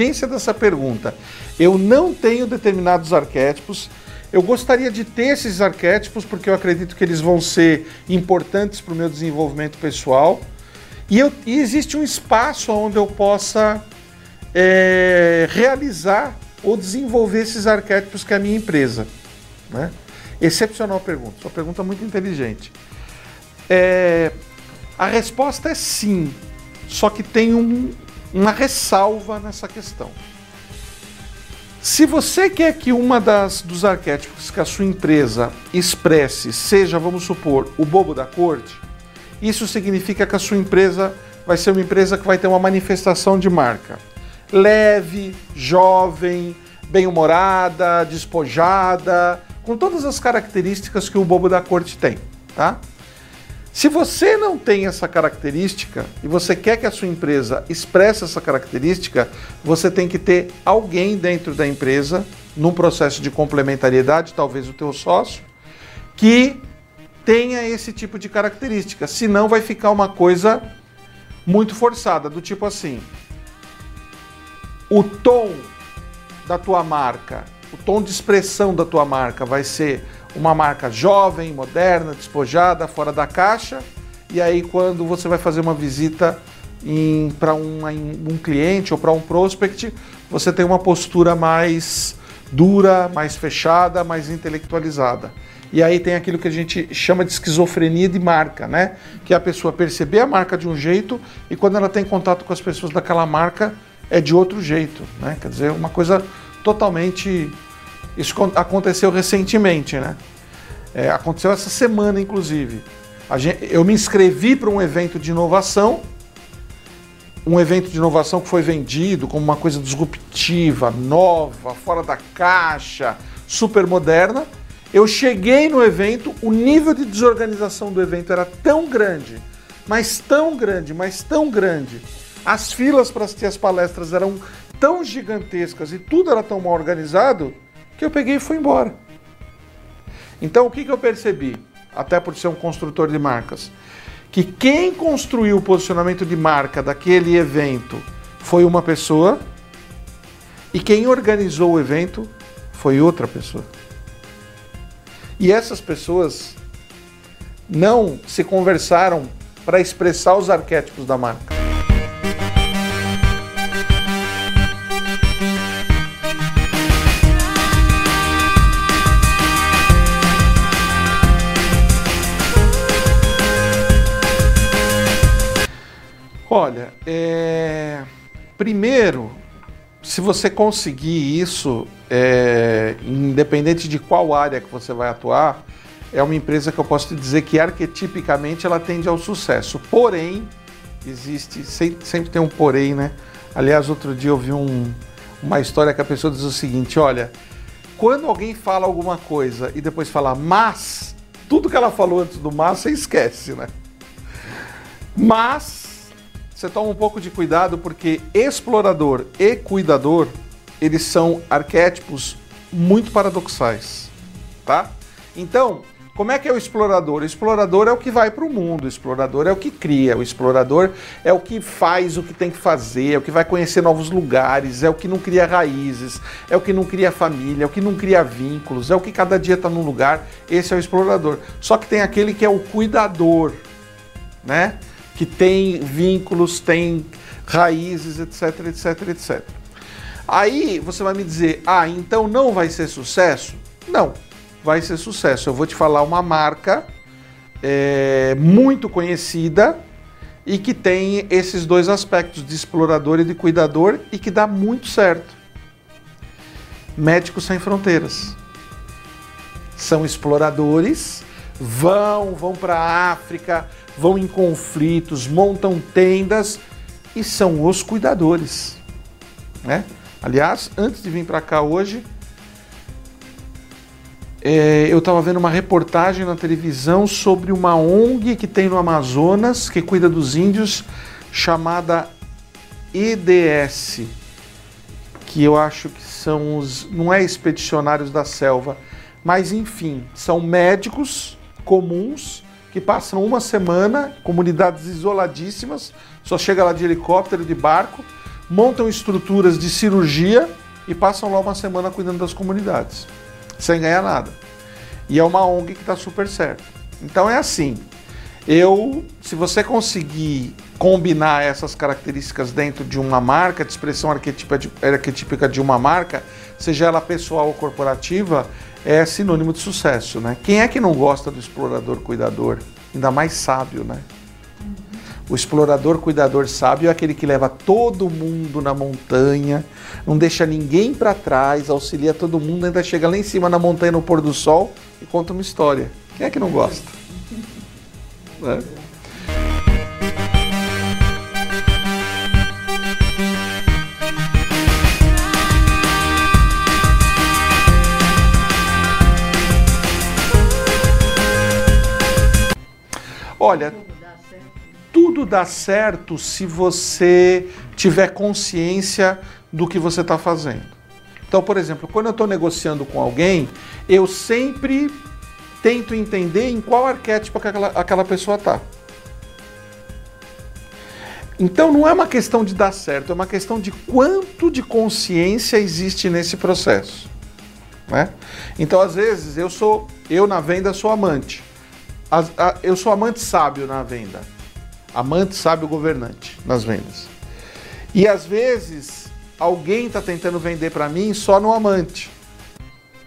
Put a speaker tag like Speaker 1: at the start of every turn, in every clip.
Speaker 1: olha a inteligência dessa pergunta. Eu não tenho determinados arquétipos. Eu gostaria de ter esses arquétipos porque eu acredito que eles vão ser importantes para o meu desenvolvimento pessoal. E, eu, e existe um espaço onde eu possa é, realizar ou desenvolver esses arquétipos que é a minha empresa. Né? Excepcional pergunta, sua pergunta é muito inteligente. É, a resposta é sim, só que tem um, uma ressalva nessa questão. Se você quer que uma das dos arquétipos que a sua empresa expresse seja, vamos supor, o bobo da corte, isso significa que a sua empresa vai ser uma empresa que vai ter uma manifestação de marca leve, jovem, bem-humorada, despojada, com todas as características que o bobo da corte tem, tá? Se você não tem essa característica e você quer que a sua empresa expresse essa característica, você tem que ter alguém dentro da empresa, num processo de complementariedade, talvez o teu sócio, que tenha esse tipo de característica, senão vai ficar uma coisa muito forçada, do tipo assim: o tom da tua marca, o tom de expressão da tua marca vai ser uma marca jovem, moderna, despojada, fora da caixa, e aí quando você vai fazer uma visita para um, cliente ou para um prospect, você tem uma postura mais dura, mais fechada, mais intelectualizada. E aí tem aquilo que a gente chama de esquizofrenia de marca, né? Que é a pessoa perceber a marca de um jeito e quando ela tem contato com as pessoas daquela marca é de outro jeito, né? Quer dizer, uma coisa totalmente. Isso aconteceu recentemente, né? É, aconteceu essa semana, inclusive. Gente, eu me inscrevi para um evento de inovação, um evento de inovação que foi vendido como uma coisa disruptiva, nova, fora da caixa, super moderna eu cheguei no evento, o nível de desorganização do evento era tão grande, mas tão grande, mas tão grande. As filas para assistir as palestras eram tão gigantescas e tudo era tão mal organizado que eu peguei e fui embora. Então o que, que eu percebi? Até por ser um construtor de marcas, que quem construiu o posicionamento de marca daquele evento foi uma pessoa e quem organizou o evento foi outra pessoa. E essas pessoas não se conversaram para expressar os arquétipos da marca. É... primeiro se você conseguir isso, é, independente de qual área que você vai atuar, é uma empresa que eu posso te dizer que arquetipicamente ela tende ao sucesso. Porém, existe, sempre tem um porém, né? Aliás, outro dia eu vi um, uma história que a pessoa diz o seguinte: olha, quando alguém fala alguma coisa e depois fala mas, tudo que ela falou antes do mas você esquece, né? Mas você toma um pouco de cuidado porque explorador e cuidador, eles são arquétipos muito paradoxais, tá? Então, como é que é o explorador? O explorador é o que vai para o mundo, o explorador é o que cria, o explorador é o que faz o que tem que fazer, é o que vai conhecer novos lugares, é o que não cria raízes, é o que não cria família, é o que não cria vínculos, é o que cada dia está num lugar. Esse é o explorador. Só que tem aquele que é o cuidador, né? Que tem vínculos, tem raízes, etc, etc, etc. Aí você vai me dizer, ah, então não vai ser sucesso? Não, vai ser sucesso. Eu vou te falar uma marca é, muito conhecida e que tem esses dois aspectos de explorador e de cuidador e que dá muito certo. Médicos Sem Fronteiras. São exploradores, vão, vão para a África, vão em conflitos, montam tendas e são os cuidadores. Né? Aliás, antes de vir para cá hoje, é, eu estava vendo uma reportagem na televisão sobre uma ONG que tem no Amazonas, que cuida dos índios, chamada EDS, que eu acho que são os. não é expedicionários da selva, mas enfim, são médicos comuns que passam uma semana, comunidades isoladíssimas, só chega lá de helicóptero, de barco, montam estruturas de cirurgia e passam lá uma semana cuidando das comunidades, sem ganhar nada. E é uma ONG que está super certo. Então é assim. Eu, se você conseguir combinar essas características dentro de uma marca, de expressão arquetípica de uma marca, seja ela pessoal ou corporativa, é sinônimo de sucesso, né? Quem é que não gosta do explorador cuidador? Ainda mais sábio, né? O explorador cuidador sábio é aquele que leva todo mundo na montanha, não deixa ninguém para trás, auxilia todo mundo, ainda chega lá em cima na montanha no pôr do sol e conta uma história. Quem é que não gosta? Né? Olha, tudo dá certo se você tiver consciência do que você está fazendo. Então, por exemplo, quando eu estou negociando com alguém, eu sempre tento entender em qual arquétipo aquela, aquela pessoa está. Então não é uma questão de dar certo, é uma questão de quanto de consciência existe nesse processo. Né? Então, às vezes, eu sou, eu na venda sou amante. Eu sou amante sábio na venda. Amante sábio governante nas vendas. E às vezes alguém está tentando vender para mim só no amante.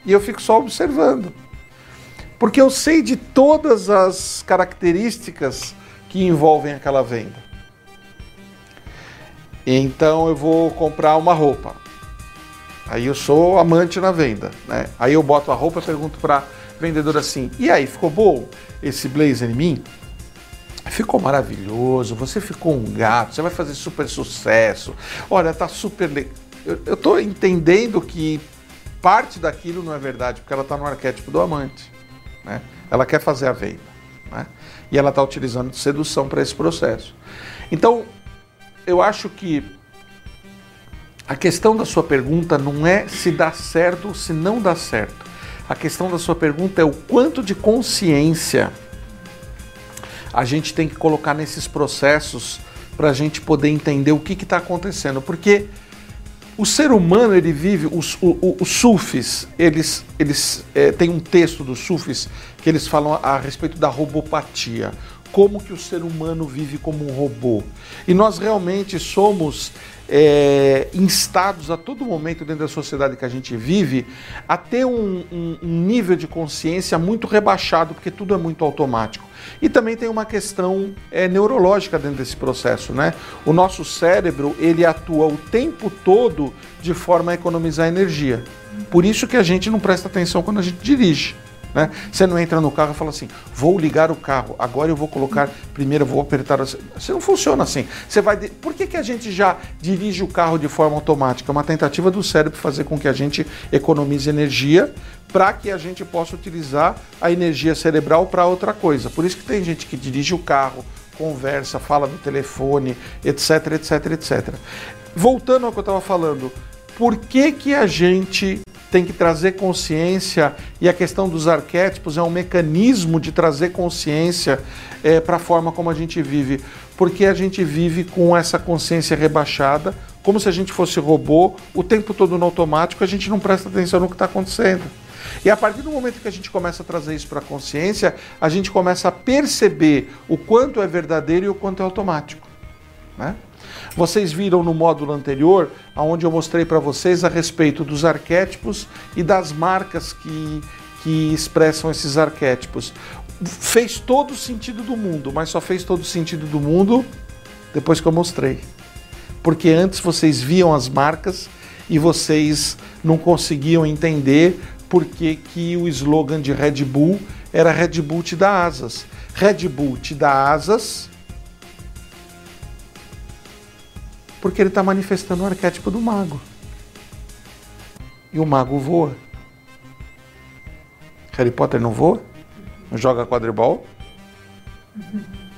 Speaker 1: E eu fico só observando. Porque eu sei de todas as características que envolvem aquela venda. Então eu vou comprar uma roupa. Aí eu sou amante na venda, né? Aí eu boto a roupa e pergunto para vendedor assim: "E aí, ficou bom esse blazer em mim?" Ficou maravilhoso, você ficou um gato, você vai fazer super sucesso. Olha, tá super legal. Eu estou entendendo que parte daquilo não é verdade, porque ela está no arquétipo do amante. Né? Ela quer fazer a venda. Né? E ela está utilizando sedução para esse processo. Então, eu acho que a questão da sua pergunta não é se dá certo ou se não dá certo. A questão da sua pergunta é o quanto de consciência a gente tem que colocar nesses processos para a gente poder entender o que está acontecendo. Porque o ser humano, ele vive, os, os, sufis, eles, eles é, tem um texto dos sufis que eles falam a, a respeito da robopatia. Como que o ser humano vive como um robô. E nós realmente somos é, instados a todo momento dentro da sociedade que a gente vive a ter um, um, um nível de consciência muito rebaixado, porque tudo é muito automático. E também tem uma questão é, neurológica dentro desse processo, né? O nosso cérebro ele atua o tempo todo de forma a economizar energia. Por isso que a gente não presta atenção quando a gente dirige. Né? Você não entra no carro e fala assim, vou ligar o carro, agora eu vou colocar, primeiro vou apertar. Você não funciona assim. Você vai. Por que, que a gente já dirige o carro de forma automática? É uma tentativa do cérebro fazer com que a gente economize energia para que a gente possa utilizar a energia cerebral para outra coisa. Por isso que tem gente que dirige o carro, conversa, fala no telefone, etc, etc, etc. Voltando ao que eu estava falando, por que, que a gente tem que trazer consciência e a questão dos arquétipos é um mecanismo de trazer consciência é, para a forma como a gente vive, porque a gente vive com essa consciência rebaixada, como se a gente fosse robô, o tempo todo no automático, a gente não presta atenção no que está acontecendo. E a partir do momento que a gente começa a trazer isso para a consciência, a gente começa a perceber o quanto é verdadeiro e o quanto é automático. Né? Vocês viram no módulo anterior, onde eu mostrei para vocês a respeito dos arquétipos e das marcas que, que expressam esses arquétipos. Fez todo o sentido do mundo, mas só fez todo o sentido do mundo depois que eu mostrei. Porque antes vocês viam as marcas e vocês não conseguiam entender por que, que o slogan de Red Bull era Red Bull te dá asas. Red Bull te dá asas Porque ele está manifestando o arquétipo do mago. E o mago voa. Harry Potter não voa? Não joga quadribol?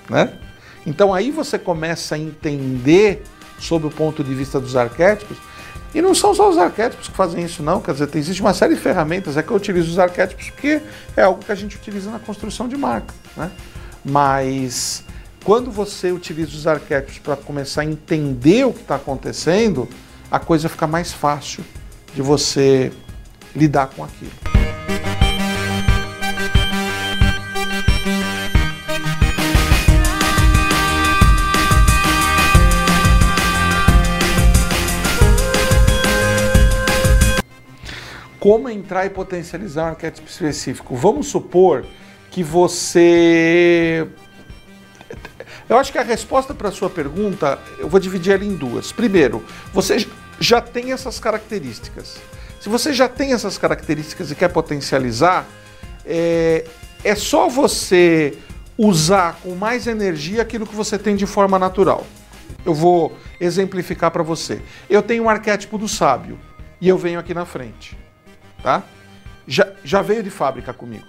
Speaker 1: Né? Então aí você começa a entender sob o ponto de vista dos arquétipos. E não são só os arquétipos que fazem isso, não. Quer dizer, existe uma série de ferramentas. É que eu utilizo os arquétipos porque é algo que a gente utiliza na construção de marca. Né? Mas quando você utiliza os arquétipos para começar a entender o que está acontecendo, a coisa fica mais fácil de você lidar com aquilo. Como entrar e potencializar um arquétipo específico? Vamos supor que você eu acho que a resposta para a sua pergunta, eu vou dividir ela em duas. Primeiro, você já tem essas características. Se você já tem essas características e quer potencializar, é, é só você usar com mais energia aquilo que você tem de forma natural. Eu vou exemplificar para você. Eu tenho um arquétipo do sábio e eu venho aqui na frente, tá? Já, já veio de fábrica comigo.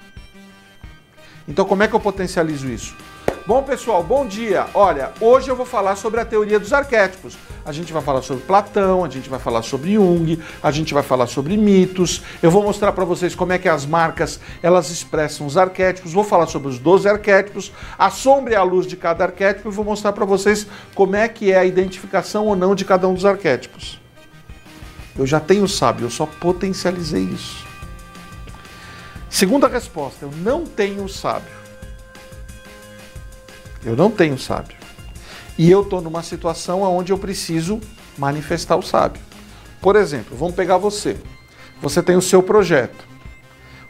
Speaker 1: Então, como é que eu potencializo isso? Bom, pessoal, bom dia. Olha, hoje eu vou falar sobre a teoria dos arquétipos. A gente vai falar sobre Platão, a gente vai falar sobre Jung, a gente vai falar sobre mitos. Eu vou mostrar para vocês como é que as marcas elas expressam os arquétipos. Vou falar sobre os 12 arquétipos, a sombra e a luz de cada arquétipo e vou mostrar para vocês como é que é a identificação ou não de cada um dos arquétipos. Eu já tenho sábio, eu só potencializei isso. Segunda resposta, eu não tenho sábio. Eu não tenho sábio. E eu estou numa situação onde eu preciso manifestar o sábio. Por exemplo, vamos pegar você. Você tem o seu projeto.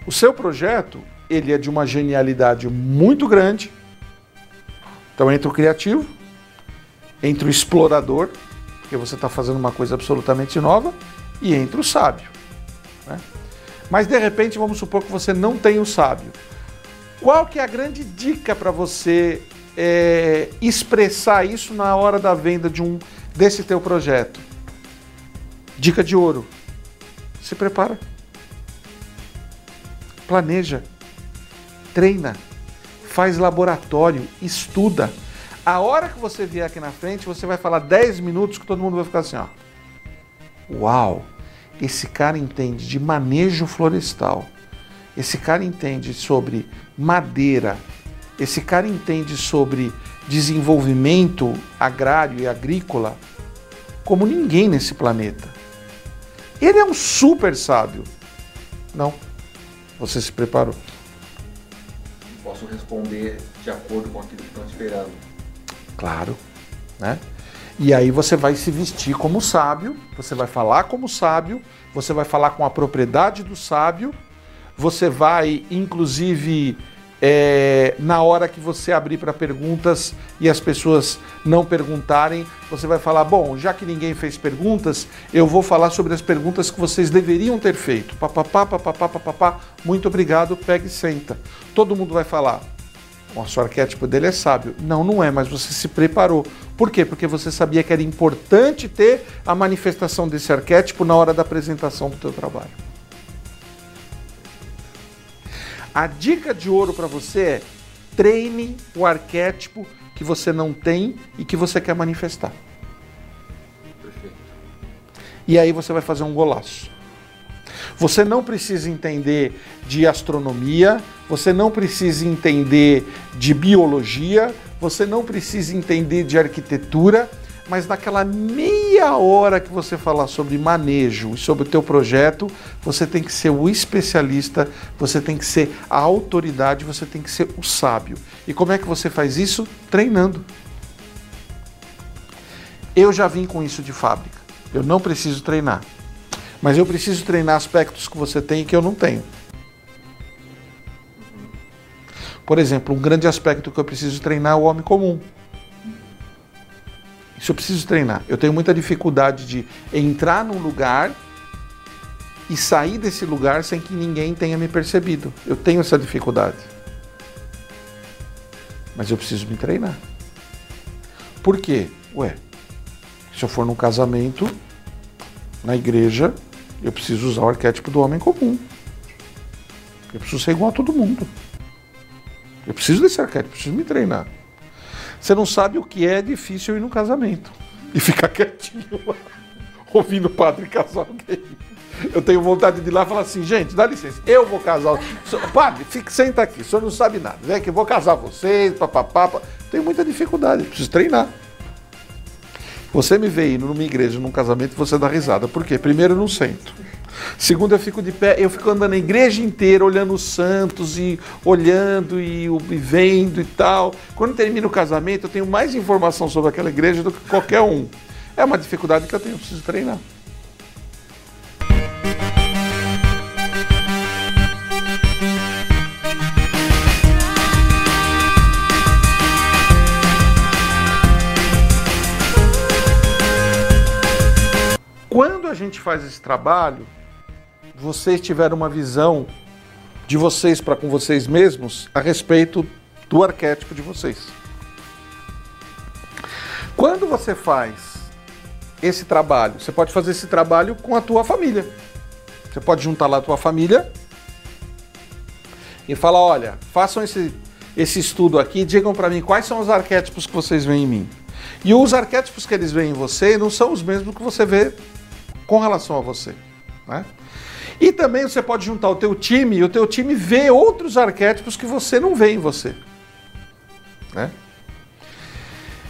Speaker 1: O seu projeto, ele é de uma genialidade muito grande. Então entre o criativo, entre o explorador, porque você está fazendo uma coisa absolutamente nova, e entre o sábio. Né? Mas de repente, vamos supor que você não tem o sábio. Qual que é a grande dica para você é, expressar isso na hora da venda de um desse teu projeto. Dica de ouro: se prepara, planeja, treina, faz laboratório, estuda. A hora que você vier aqui na frente, você vai falar 10 minutos que todo mundo vai ficar assim, ó. Uau! Esse cara entende de manejo florestal. Esse cara entende sobre madeira, esse cara entende sobre desenvolvimento agrário e agrícola como ninguém nesse planeta. Ele é um super sábio. Não. Você se preparou.
Speaker 2: Posso responder de acordo com aquilo que estão esperando.
Speaker 1: Claro, né? E aí você vai se vestir como sábio, você vai falar como sábio, você vai falar com a propriedade do sábio, você vai inclusive é, na hora que você abrir para perguntas e as pessoas não perguntarem, você vai falar: bom, já que ninguém fez perguntas, eu vou falar sobre as perguntas que vocês deveriam ter feito. Papapá, papapá, papapá, muito obrigado, pega e senta. Todo mundo vai falar. O nosso arquétipo dele é sábio. Não, não é, mas você se preparou. Por quê? Porque você sabia que era importante ter a manifestação desse arquétipo na hora da apresentação do teu trabalho. A dica de ouro para você é treine o arquétipo que você não tem e que você quer manifestar. Perfeito. E aí você vai fazer um golaço. Você não precisa entender de astronomia, você não precisa entender de biologia, você não precisa entender de arquitetura, mas naquela meia hora que você falar sobre manejo e sobre o teu projeto, você tem que ser o especialista, você tem que ser a autoridade, você tem que ser o sábio. E como é que você faz isso? Treinando. Eu já vim com isso de fábrica. Eu não preciso treinar. Mas eu preciso treinar aspectos que você tem e que eu não tenho. Por exemplo, um grande aspecto que eu preciso treinar é o homem comum. Isso eu preciso treinar. Eu tenho muita dificuldade de entrar num lugar e sair desse lugar sem que ninguém tenha me percebido. Eu tenho essa dificuldade. Mas eu preciso me treinar. Por quê? Ué, se eu for num casamento, na igreja, eu preciso usar o arquétipo do homem comum. Eu preciso ser igual a todo mundo. Eu preciso desse arquétipo, preciso me treinar. Você não sabe o que é difícil ir no casamento e ficar quietinho ouvindo o padre casar alguém. Eu tenho vontade de ir lá e falar assim, gente, dá licença, eu vou casar. Padre, fique, senta aqui, o senhor não sabe nada. Vem aqui, vou casar vocês, papapá. Tenho muita dificuldade, preciso treinar. Você me vê indo numa igreja, num casamento, você dá risada. Por quê? Primeiro, eu não sento. Segundo, eu fico de pé, eu fico andando a igreja inteira, olhando os santos e olhando e, e vendo e tal. Quando termina o casamento, eu tenho mais informação sobre aquela igreja do que qualquer um. É uma dificuldade que eu tenho, eu preciso treinar. Quando a gente faz esse trabalho, vocês tiveram uma visão de vocês para com vocês mesmos a respeito do arquétipo de vocês. Quando você faz esse trabalho, você pode fazer esse trabalho com a tua família. Você pode juntar lá a tua família e falar, olha, façam esse, esse estudo aqui, digam para mim quais são os arquétipos que vocês veem em mim. E os arquétipos que eles veem em você não são os mesmos que você vê com relação a você. Né? E também você pode juntar o teu time e o teu time vê outros arquétipos que você não vê em você. Né?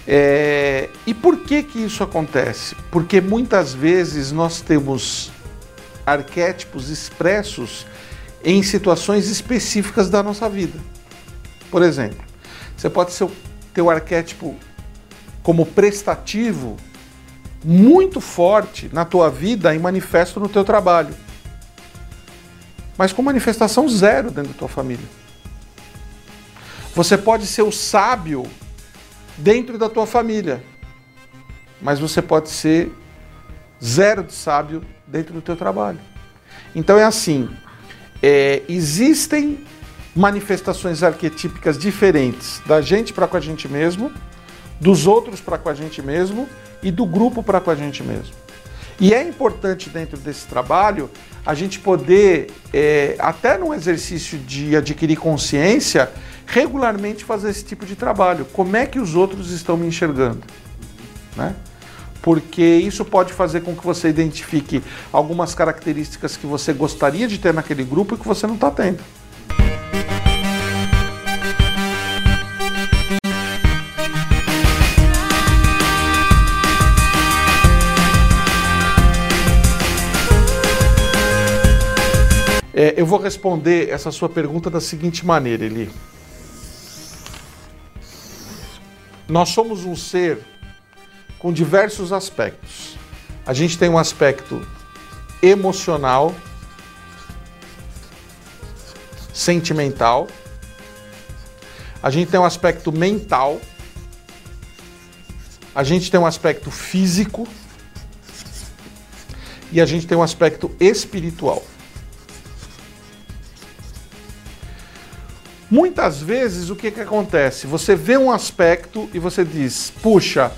Speaker 1: É, e por que que isso acontece? Porque muitas vezes nós temos arquétipos expressos em situações específicas da nossa vida. Por exemplo, você pode ser, ter o arquétipo como prestativo muito forte na tua vida e manifesto no teu trabalho mas com manifestação zero dentro da tua família. Você pode ser o sábio dentro da tua família, mas você pode ser zero de sábio dentro do teu trabalho. Então é assim, é, existem manifestações arquetípicas diferentes da gente para com a gente mesmo, dos outros para com a gente mesmo e do grupo para com a gente mesmo. E é importante dentro desse trabalho a gente poder, é, até num exercício de adquirir consciência, regularmente fazer esse tipo de trabalho. Como é que os outros estão me enxergando? Né? Porque isso pode fazer com que você identifique algumas características que você gostaria de ter naquele grupo e que você não está tendo. É, eu vou responder essa sua pergunta da seguinte maneira, Eli. Nós somos um ser com diversos aspectos. A gente tem um aspecto emocional, sentimental, a gente tem um aspecto mental, a gente tem um aspecto físico e a gente tem um aspecto espiritual. Muitas vezes o que, que acontece? Você vê um aspecto e você diz, puxa,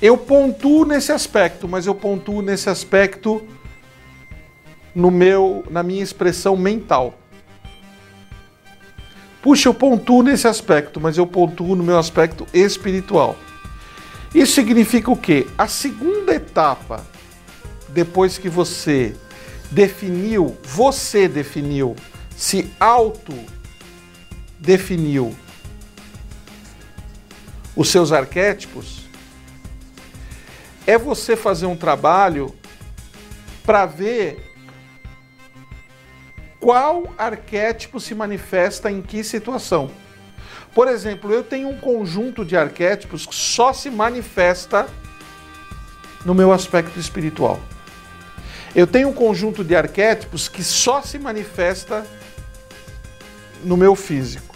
Speaker 1: eu pontuo nesse aspecto, mas eu pontuo nesse aspecto no meu, na minha expressão mental. Puxa, eu pontuo nesse aspecto, mas eu pontuo no meu aspecto espiritual. Isso significa o quê? A segunda etapa, depois que você definiu, você definiu, se auto definiu os seus arquétipos, é você fazer um trabalho para ver qual arquétipo se manifesta em que situação. Por exemplo, eu tenho um conjunto de arquétipos que só se manifesta no meu aspecto espiritual. Eu tenho um conjunto de arquétipos que só se manifesta no meu físico.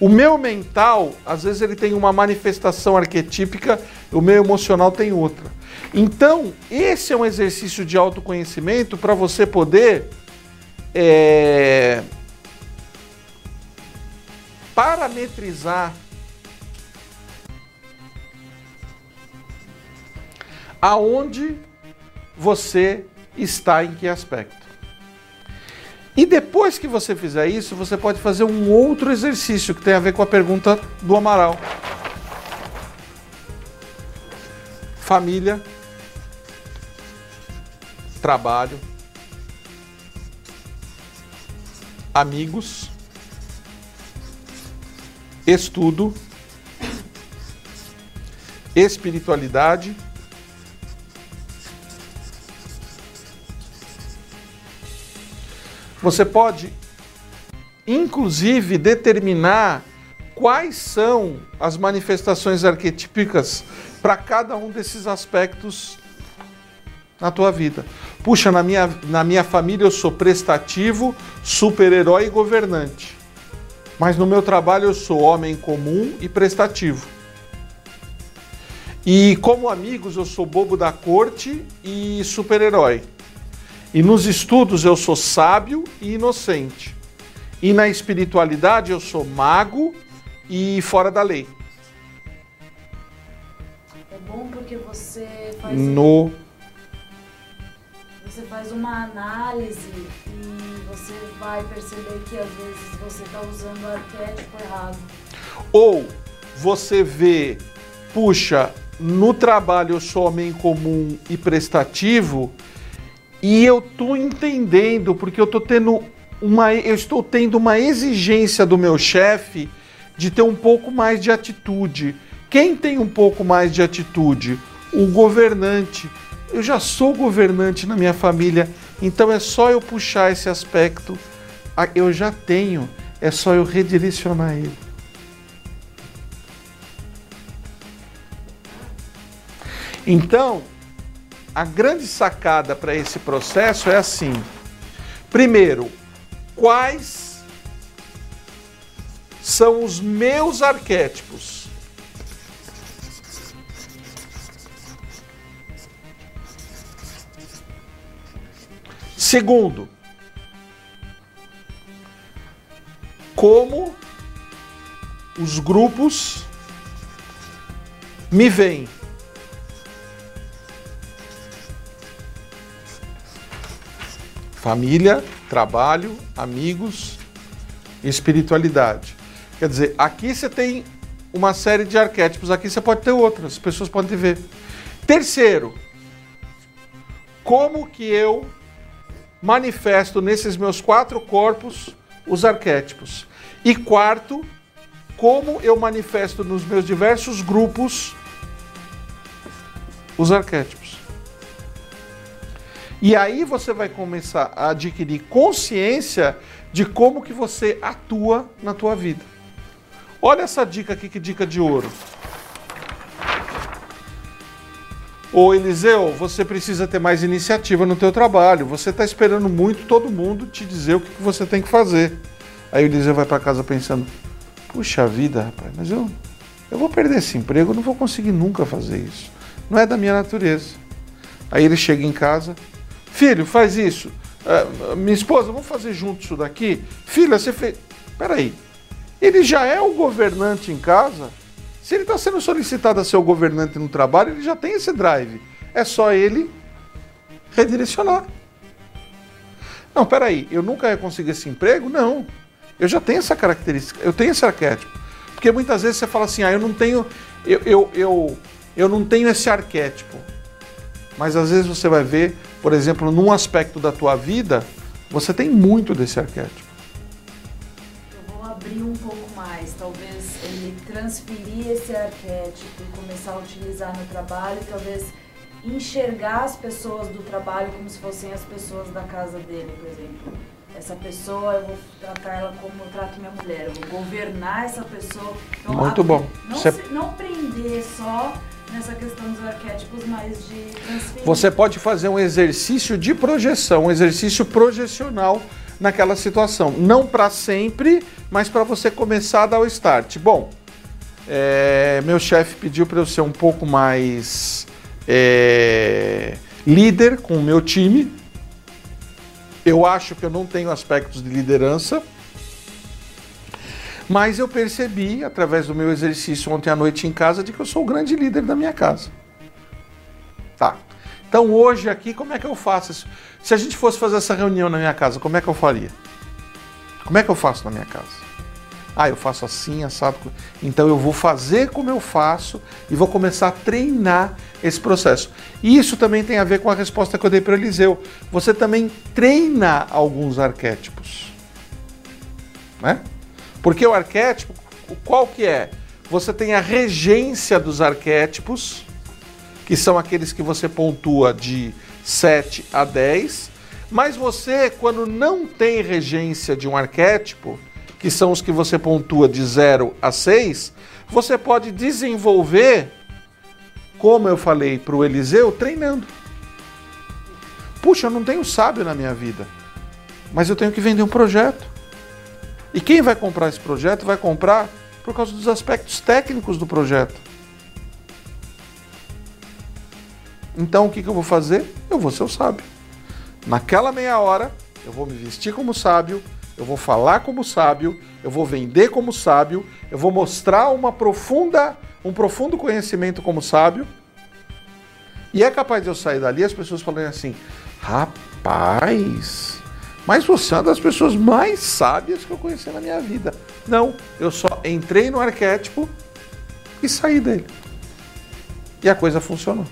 Speaker 1: O meu mental, às vezes, ele tem uma manifestação arquetípica, o meu emocional tem outra. Então, esse é um exercício de autoconhecimento para você poder é, parametrizar aonde você está em que aspecto. E depois que você fizer isso, você pode fazer um outro exercício que tem a ver com a pergunta do Amaral. Família, trabalho, amigos, estudo, espiritualidade. Você pode, inclusive, determinar quais são as manifestações arquetípicas para cada um desses aspectos na tua vida. Puxa, na minha, na minha família eu sou prestativo, super-herói e governante. Mas no meu trabalho eu sou homem comum e prestativo. E como amigos eu sou bobo da corte e super-herói. E nos estudos eu sou sábio e inocente. E na espiritualidade eu sou mago e fora da lei.
Speaker 3: É bom porque você faz,
Speaker 1: No
Speaker 3: você faz uma análise e você vai perceber que às vezes você está usando o arquétipo errado.
Speaker 1: Ou você vê, puxa, no trabalho eu sou homem comum e prestativo e eu tô entendendo porque eu tô tendo uma eu estou tendo uma exigência do meu chefe de ter um pouco mais de atitude. Quem tem um pouco mais de atitude? O governante. Eu já sou governante na minha família, então é só eu puxar esse aspecto. Ah, Eu já tenho, é só eu redirecionar ele. Então, a grande sacada para esse processo é assim: primeiro, quais são os meus arquétipos? Segundo, como os grupos me veem. Família, trabalho, amigos, espiritualidade. Quer dizer, aqui você tem uma série de arquétipos, aqui você pode ter outras, as pessoas podem ver. Terceiro, como que eu manifesto nesses meus quatro corpos os arquétipos? E quarto, como eu manifesto nos meus diversos grupos os arquétipos? E aí você vai começar a adquirir consciência de como que você atua na tua vida. Olha essa dica aqui, que dica de ouro. Ô Eliseu, você precisa ter mais iniciativa no teu trabalho. Você está esperando muito todo mundo te dizer o que você tem que fazer. Aí o Eliseu vai para casa pensando: puxa vida, rapaz, mas eu, eu vou perder esse emprego, eu não vou conseguir nunca fazer isso. Não é da minha natureza. Aí ele chega em casa, filho, faz isso. Ah, minha esposa, vamos fazer junto isso daqui? Filha, você fez. Peraí. Ele já é o governante em casa. Se ele está sendo solicitado a ser o governante no trabalho, ele já tem esse drive. É só ele redirecionar. Não, peraí, eu nunca ia conseguir esse emprego? Não. Eu já tenho essa característica, eu tenho esse arquétipo. Porque muitas vezes você fala assim, ah, eu não tenho, eu, eu, eu, eu não tenho esse arquétipo. Mas às vezes você vai ver, por exemplo, num aspecto da tua vida, você tem muito desse arquétipo.
Speaker 3: Eu vou abrir um pouco mais, talvez ele transferir esse arquétipo e começar a utilizar no trabalho, talvez enxergar as pessoas do trabalho como se fossem as pessoas da casa dele, por exemplo. Essa pessoa, eu vou tratar ela como eu trato minha mulher, eu vou governar essa pessoa. Então,
Speaker 1: Muito
Speaker 3: a-
Speaker 1: bom.
Speaker 3: Não,
Speaker 1: Você-
Speaker 3: se- não prender só nessa questão dos arquétipos, mas de.
Speaker 1: Você pode fazer um exercício de projeção, um exercício projecional naquela situação. Não para sempre, mas para você começar a dar o start. Bom, é, meu chefe pediu para eu ser um pouco mais é, líder com o meu time. Eu acho que eu não tenho aspectos de liderança. Mas eu percebi, através do meu exercício ontem à noite em casa, de que eu sou o grande líder da minha casa. Tá. Então hoje aqui, como é que eu faço isso? Se a gente fosse fazer essa reunião na minha casa, como é que eu faria? Como é que eu faço na minha casa? Ah, eu faço assim, assado. Então eu vou fazer como eu faço e vou começar a treinar esse processo. E isso também tem a ver com a resposta que eu dei para Eliseu. Você também treina alguns arquétipos. Né? Porque o arquétipo, qual que é? Você tem a regência dos arquétipos, que são aqueles que você pontua de 7 a 10, mas você, quando não tem regência de um arquétipo, que são os que você pontua de 0 a 6, você pode desenvolver, como eu falei para o Eliseu, treinando. Puxa, eu não tenho sábio na minha vida, mas eu tenho que vender um projeto. E quem vai comprar esse projeto vai comprar por causa dos aspectos técnicos do projeto. Então o que, que eu vou fazer? Eu vou ser o sábio. Naquela meia hora, eu vou me vestir como sábio, eu vou falar como sábio, eu vou vender como sábio, eu vou mostrar uma profunda, um profundo conhecimento como sábio. E é capaz de eu sair dali as pessoas falarem assim: rapaz, mas você é uma das pessoas mais sábias que eu conheci na minha vida. Não, eu só entrei no arquétipo e saí dele. E a coisa funcionou.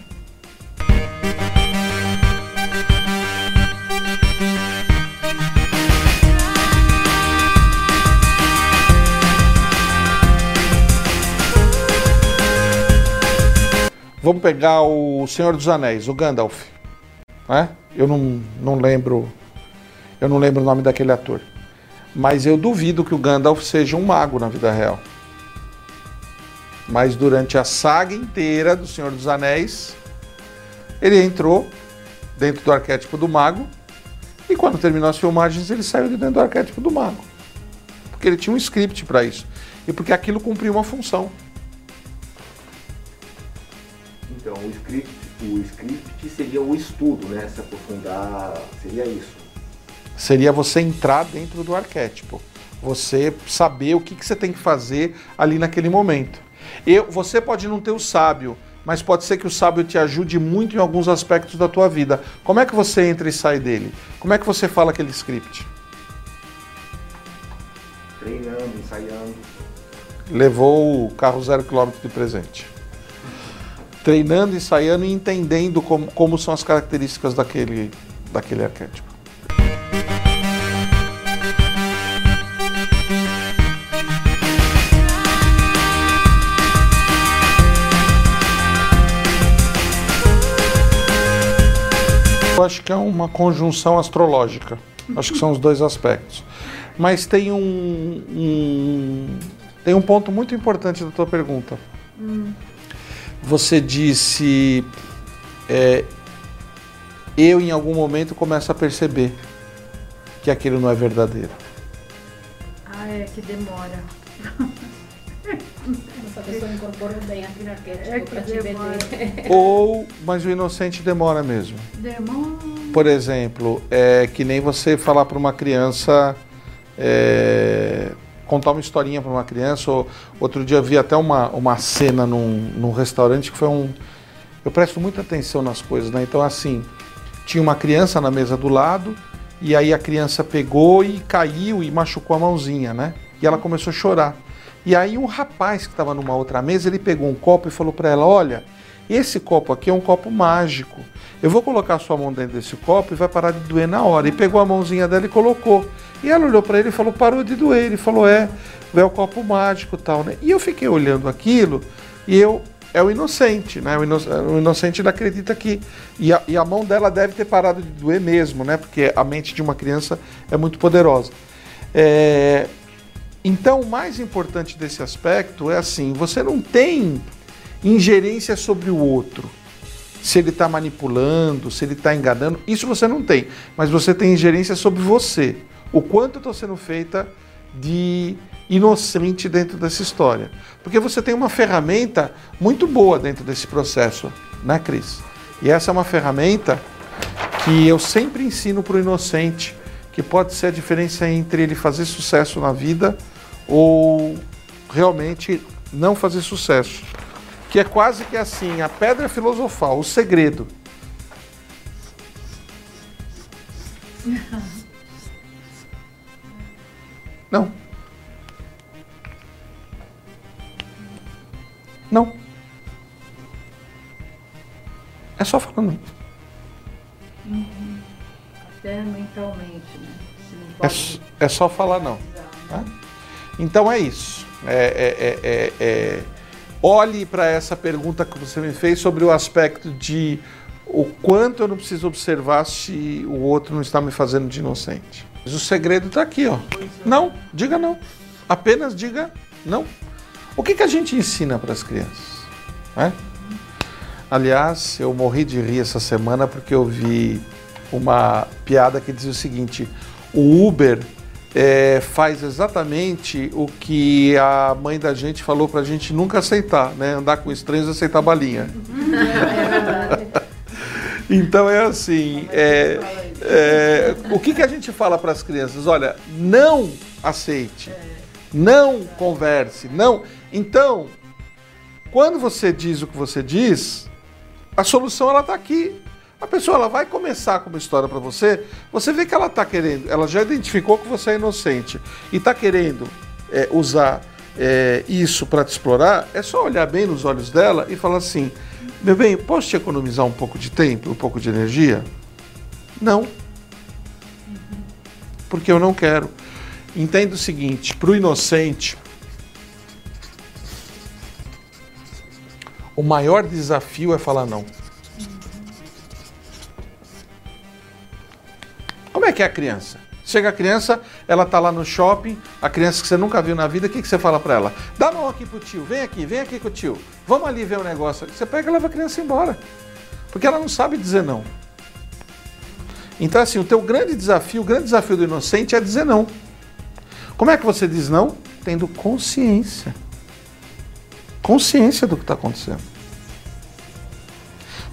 Speaker 1: Vamos pegar o Senhor dos Anéis, o Gandalf. Né? Eu não, não lembro eu não lembro o nome daquele ator. Mas eu duvido que o Gandalf seja um mago na vida real. Mas durante a saga inteira do Senhor dos Anéis, ele entrou dentro do arquétipo do mago. E quando terminou as filmagens, ele saiu de dentro do arquétipo do mago. Porque ele tinha um script para isso. E porque aquilo cumpriu uma função.
Speaker 2: Então, o script, o script seria o estudo, né? Se aprofundar, seria isso
Speaker 1: seria você entrar dentro do arquétipo. Você saber o que, que você tem que fazer ali naquele momento. Eu, você pode não ter o sábio, mas pode ser que o sábio te ajude muito em alguns aspectos da tua vida. Como é que você entra e sai dele? Como é que você fala aquele script?
Speaker 2: Treinando, ensaiando.
Speaker 1: Levou o carro zero quilômetro de presente. Treinando, ensaiando e entendendo como, como são as características daquele, daquele arquétipo. Acho que é uma conjunção astrológica. Acho que são os dois aspectos. Mas tem um, um tem um ponto muito importante da tua pergunta. Hum. Você disse é, eu em algum momento começo a perceber que aquilo não é verdadeiro.
Speaker 3: Ah, é que demora.
Speaker 4: Pessoa incorpora bem arquétipo para te vender.
Speaker 1: Ou, mas o inocente demora mesmo.
Speaker 3: Demora.
Speaker 1: Por exemplo, é que nem você falar para uma criança. É, contar uma historinha para uma criança. Ou, outro dia eu vi até uma, uma cena num, num restaurante que foi um. Eu presto muita atenção nas coisas, né? Então, assim, tinha uma criança na mesa do lado, e aí a criança pegou e caiu e machucou a mãozinha, né? E ela começou a chorar. E aí um rapaz que estava numa outra mesa, ele pegou um copo e falou para ela: "Olha, esse copo aqui é um copo mágico. Eu vou colocar sua mão dentro desse copo e vai parar de doer na hora". E pegou a mãozinha dela e colocou. E ela olhou para ele e falou: "Parou de doer". Ele falou: "É, é o copo mágico, tal, né?". E eu fiquei olhando aquilo e eu é o inocente, né? O, ino o inocente não acredita que. E a, e a, mão dela deve ter parado de doer mesmo, né? Porque a mente de uma criança é muito poderosa. É, então, o mais importante desse aspecto é assim: você não tem ingerência sobre o outro. Se ele está manipulando, se ele está enganando, isso você não tem. Mas você tem ingerência sobre você. O quanto está sendo feita de inocente dentro dessa história. Porque você tem uma ferramenta muito boa dentro desse processo, né, Cris? E essa é uma ferramenta que eu sempre ensino para o inocente, que pode ser a diferença entre ele fazer sucesso na vida ou realmente não fazer sucesso. Que é quase que assim, a pedra filosofal, o segredo. Não. Não. É só falar não.
Speaker 4: Até mentalmente, né?
Speaker 1: É, é só falar não. tá? Então é isso. É, é- é- é- é- Olhe para essa pergunta que você me fez sobre o aspecto de o quanto eu não preciso observar se o outro não está me fazendo de inocente. Mas o segredo está aqui, ó. Não, diga não. Apenas diga não. O que, que a gente ensina para as crianças? né? Aliás, eu morri de rir essa semana porque eu vi uma piada que dizia o seguinte: o Uber é, faz exatamente o que a mãe da gente falou pra gente nunca aceitar, né? Andar com estranhos e aceitar balinha. Então é assim, é, é, o que, que a gente fala para as crianças? Olha, não aceite, não converse, não. Então, quando você diz o que você diz, a solução ela está aqui. A pessoa ela vai começar com uma história para você, você vê que ela está querendo, ela já identificou que você é inocente e está querendo é, usar é, isso para te explorar, é só olhar bem nos olhos dela e falar assim: meu bem, posso te economizar um pouco de tempo, um pouco de energia? Não. Porque eu não quero. Entenda o seguinte: para o inocente, o maior desafio é falar não. Como é que é a criança? Chega a criança, ela tá lá no shopping, a criança que você nunca viu na vida, o que, que você fala para ela? Dá a mão aqui pro tio, vem aqui, vem aqui com o tio. Vamos ali ver o negócio. Você pega e leva a criança embora. Porque ela não sabe dizer não. Então, assim, o teu grande desafio, o grande desafio do inocente é dizer não. Como é que você diz não? Tendo consciência. Consciência do que está acontecendo.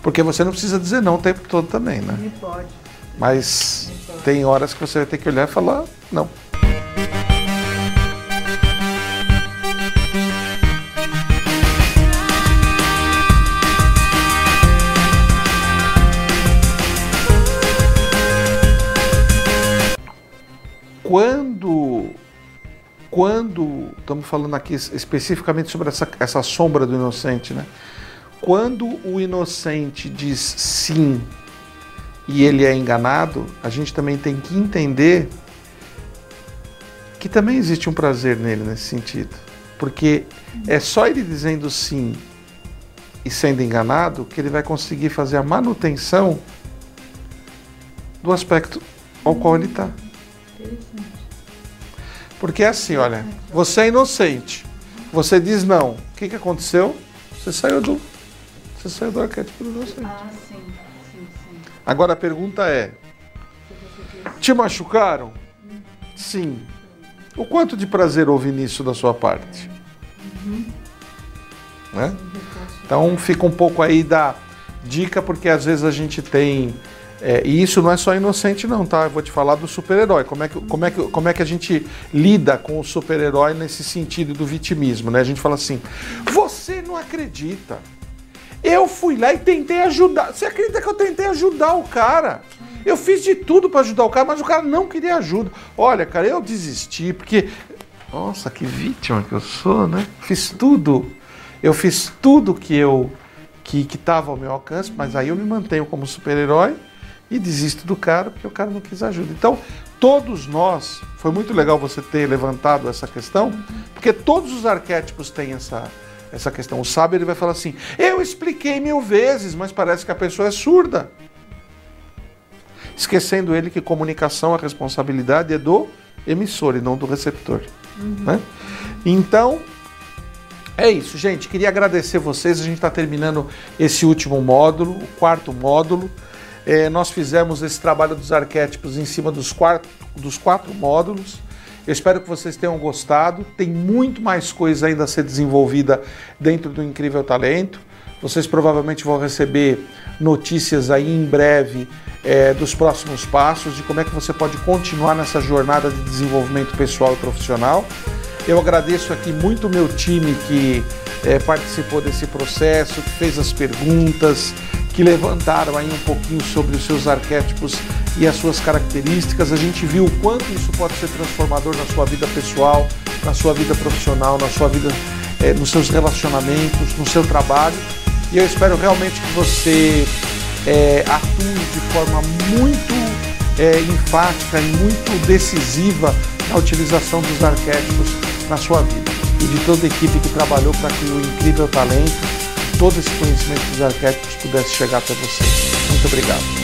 Speaker 1: Porque você não precisa dizer não o tempo todo também, né?
Speaker 4: Me pode.
Speaker 1: Mas tem horas que você vai ter que olhar e falar não. Quando quando estamos falando aqui especificamente sobre essa, essa sombra do inocente, né? Quando o inocente diz sim e ele é enganado, a gente também tem que entender que também existe um prazer nele nesse sentido. Porque é só ele dizendo sim e sendo enganado que ele vai conseguir fazer a manutenção do aspecto ao qual ele está. Porque é assim, olha, você é inocente, você diz não, o que, que aconteceu? Você saiu do. Você saiu do arquétipo do inocente. Agora a pergunta é: te machucaram? Sim. O quanto de prazer houve nisso da sua parte? Né? Então fica um pouco aí da dica, porque às vezes a gente tem. é, e isso não é só inocente, não, tá? Eu vou te falar do super-herói. Como, é que, como, é que, como é que a gente lida com o super-herói nesse sentido do vitimismo, né? A gente fala assim: você não acredita. Eu fui lá e tentei ajudar. Você acredita que eu tentei ajudar o cara? Eu fiz de tudo para ajudar o cara, mas o cara não queria ajuda. Olha, cara, eu desisti porque. Nossa, que vítima que eu sou, né? Fiz tudo. Eu fiz tudo que eu que estava ao meu alcance, mas aí eu me mantenho como super-herói e desisto do cara porque o cara não quis ajuda. Então, todos nós, foi muito legal você ter levantado essa questão, porque todos os arquétipos têm essa, essa questão. O sábio ele vai falar assim: eu expliquei mil vezes, mas parece que a pessoa é surda. Esquecendo ele que comunicação, a responsabilidade é do emissor e não do receptor. Né? Então, é isso, gente. Queria agradecer vocês. A gente está terminando esse último módulo, o quarto módulo. É, nós fizemos esse trabalho dos arquétipos em cima dos quatro, dos quatro módulos. Eu espero que vocês tenham gostado. Tem muito mais coisa ainda a ser desenvolvida dentro do Incrível Talento. Vocês provavelmente vão receber notícias aí em breve é, dos próximos passos, de como é que você pode continuar nessa jornada de desenvolvimento pessoal e profissional. Eu agradeço aqui muito o meu time que é, participou desse processo, que fez as perguntas, que levantaram aí um pouquinho sobre os seus arquétipos e as suas características. A gente viu o quanto isso pode ser transformador na sua vida pessoal, na sua vida profissional, na sua vida é, nos seus relacionamentos, no seu trabalho. E eu espero realmente que você é, atue de forma muito é, enfática e muito decisiva na utilização dos arquétipos na sua vida. E de toda a equipe que trabalhou para que o incrível talento, todo esse conhecimento dos arquétipos pudesse chegar até você. Muito obrigado.